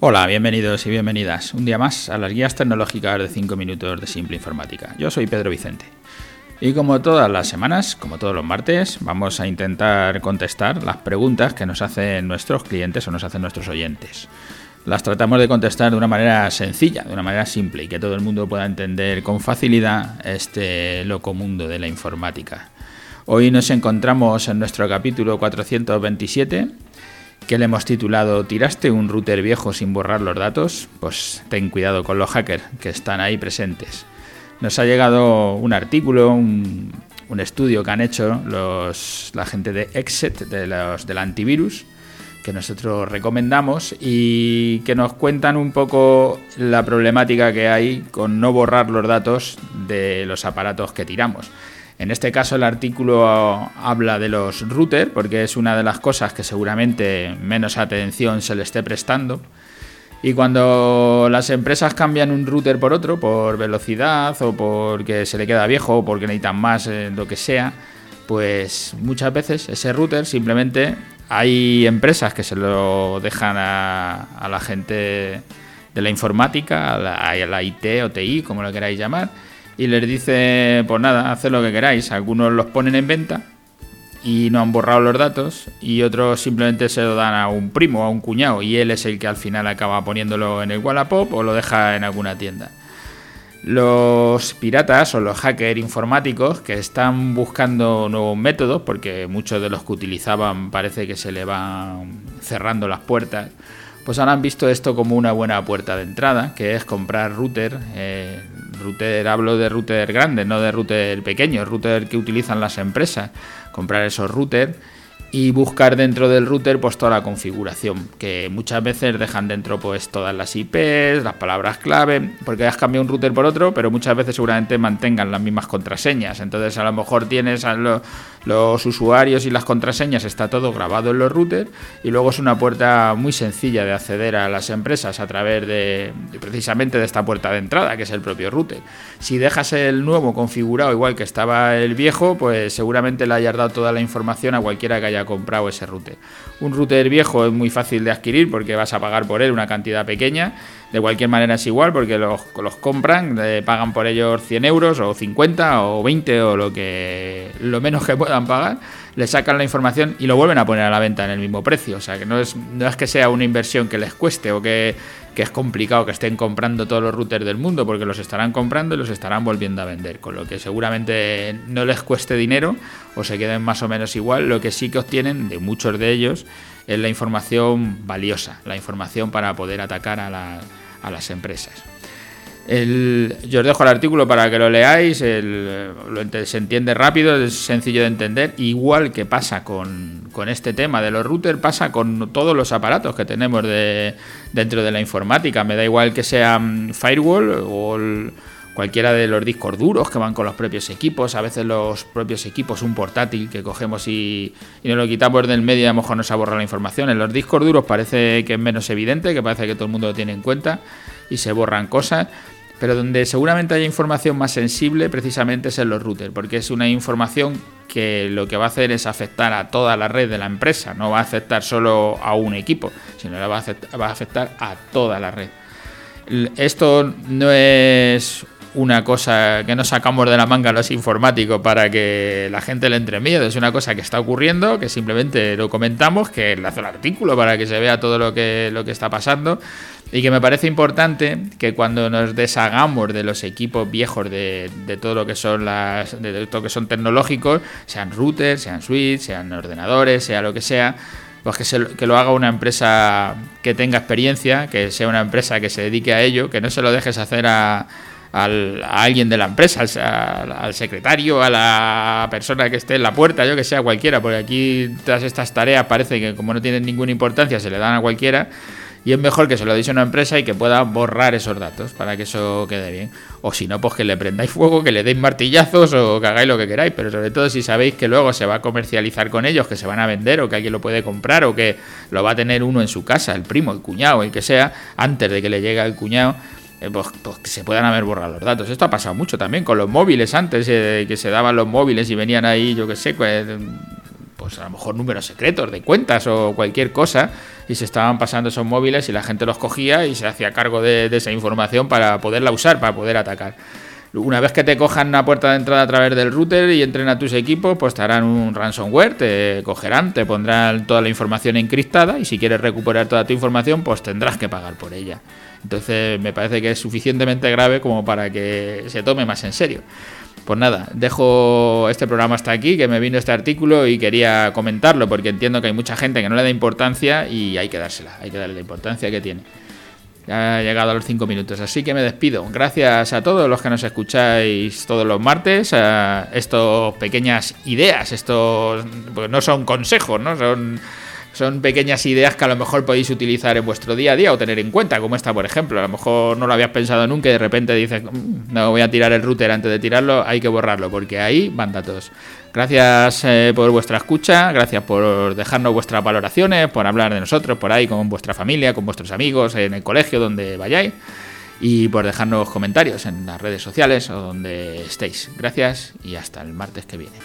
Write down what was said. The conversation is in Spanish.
Hola, bienvenidos y bienvenidas un día más a las guías tecnológicas de 5 minutos de Simple Informática. Yo soy Pedro Vicente. Y como todas las semanas, como todos los martes, vamos a intentar contestar las preguntas que nos hacen nuestros clientes o nos hacen nuestros oyentes. Las tratamos de contestar de una manera sencilla, de una manera simple y que todo el mundo pueda entender con facilidad este loco mundo de la informática. Hoy nos encontramos en nuestro capítulo 427 que le hemos titulado ¿Tiraste un router viejo sin borrar los datos? Pues ten cuidado con los hackers que están ahí presentes. Nos ha llegado un artículo, un, estudio que han hecho los, la gente de Exit, de los, del antivirus, que nosotros recomendamos y que nos cuentan un poco la problemática que hay con no borrar los datos de los aparatos que tiramos. En este caso el artículo habla de los routers porque es una de las cosas que seguramente menos atención se le esté prestando. Y cuando las empresas cambian un router por otro, por velocidad o porque se le queda viejo o porque necesitan más, eh, lo que sea, pues muchas veces ese router simplemente hay empresas que se lo dejan a, la gente de la informática, a la, a la IT o TI, como lo queráis llamar, y les dice, pues nada, haced lo que queráis. Algunos los ponen en venta y no han borrado los datos y otros simplemente se lo dan a un primo, a un cuñado y él es el que al final acaba poniéndolo en el Wallapop o lo deja en alguna tienda. Los piratas o los hackers informáticos que están buscando nuevos métodos, porque muchos de los que utilizaban parece que se le van cerrando las puertas, pues ahora han visto esto como una buena puerta de entrada, que es comprar router, eh, router, hablo de router grande, no de router pequeño, router que utilizan las empresas, comprar esos routers y buscar dentro del router pues toda la configuración, que muchas veces dejan dentro pues todas las IPs, las palabras clave, porque has cambiado un router por otro, pero muchas veces seguramente mantengan las mismas contraseñas, entonces a lo mejor tienes a los usuarios y las contraseñas, está todo grabado en los routers y luego es una puerta muy sencilla de acceder a las empresas a través de, precisamente de esta puerta de entrada, que es el propio router. Si dejas el nuevo configurado igual que estaba el viejo, pues seguramente le hayas dado toda la información a cualquiera que haya comprado ese router. Un router viejo es muy fácil de adquirir porque vas a pagar por él una cantidad pequeña. De cualquier manera es igual porque los, los compran, pagan por ellos 100 euros o 50 o 20 o lo, que, lo menos que puedan pagar. Le sacan la información y lo vuelven a poner a la venta en el mismo precio. O sea que no es, no es que sea una inversión que les cueste o que que es complicado que estén comprando todos los routers del mundo porque los estarán comprando y los estarán volviendo a vender, con lo que seguramente no les cueste dinero o se queden más o menos igual, lo que sí que obtienen de muchos de ellos es la información valiosa, la información para poder atacar a, las empresas. Yo os dejo el artículo para que lo leáis, se entiende rápido, es sencillo de entender, igual que pasa con, con este tema de los routers pasa con todos los aparatos que tenemos de, dentro de la informática. Me da igual que sean firewall o cualquiera de los discos duros que van con los propios equipos. A veces los propios equipos, un portátil que cogemos y, y nos lo quitamos del medio y a lo mejor nos ha borrado la información. En los discos duros parece que es menos evidente, que parece que todo el mundo lo tiene en cuenta y se borran cosas pero donde seguramente haya información más sensible precisamente es en los routers, porque es una información que lo que va a hacer es afectar a toda la red de la empresa, no va a afectar solo a un equipo, sino que va a afectar a toda la red. Esto no es una cosa que nos sacamos de la manga los informáticos para que la gente le entre miedo, es una cosa que está ocurriendo, que simplemente lo comentamos, que le hace el artículo para que se vea todo lo que, lo que está pasando y que me parece importante que cuando nos deshagamos de los equipos viejos de, todo lo que son las de todo lo que son tecnológicos, sean routers, sean switches, sean ordenadores, sea lo que sea, pues que, que lo haga una empresa que tenga experiencia, que sea una empresa que se dedique a ello, que no se lo dejes hacer a alguien de la empresa, al, al, secretario, a la persona que esté en la puerta, yo que sea cualquiera, porque aquí todas estas tareas parece que como no tienen ninguna importancia se le dan a cualquiera y es mejor que se lo deis a una empresa y que pueda borrar esos datos para que eso quede bien. O si no, pues que le prendáis fuego, que le deis martillazos o que hagáis lo que queráis, pero sobre todo si sabéis que luego se va a comercializar con ellos, que se van a vender o que alguien lo puede comprar o que lo va a tener uno en su casa, el primo, el cuñado, el que sea, antes de que le llegue al cuñado. Eh, pues, pues, que se puedan haber borrado los datos. Esto ha pasado mucho también con los móviles antes, eh, que se daban los móviles y venían ahí, yo qué sé, pues, pues a lo mejor números secretos de cuentas o cualquier cosa, y se estaban pasando esos móviles y la gente los cogía y se hacía cargo de, esa información para poderla usar, para poder atacar. Una vez que te cojan una puerta de entrada a través del router y entren a tus equipos, pues te harán un ransomware, te cogerán, te pondrán toda la información encriptada y si quieres recuperar toda tu información, pues tendrás que pagar por ella. Entonces me parece que es suficientemente grave como para que se tome más en serio. Pues nada, dejo este programa hasta aquí, que me vino este artículo y quería comentarlo porque entiendo que hay mucha gente que no le da importancia y hay que dársela, hay que darle la importancia que tiene. Ya he llegado a los 5 minutos, así que me despido. Gracias a todos los que nos escucháis todos los martes. A estos pequeñas ideas, estos pues no son consejos, ¿no? Son son pequeñas ideas que a lo mejor podéis utilizar en vuestro día a día o tener en cuenta, como esta, por ejemplo. A lo mejor no lo habías pensado nunca y de repente dices, mm, no voy a tirar el router antes de tirarlo, hay que borrarlo, porque ahí van datos. Gracias eh, por vuestra escucha, gracias por dejarnos vuestras valoraciones, por hablar de nosotros por ahí con vuestra familia, con vuestros amigos, en el colegio, donde vayáis, y por dejarnos comentarios en las redes sociales o donde estéis. Gracias y hasta el martes que viene.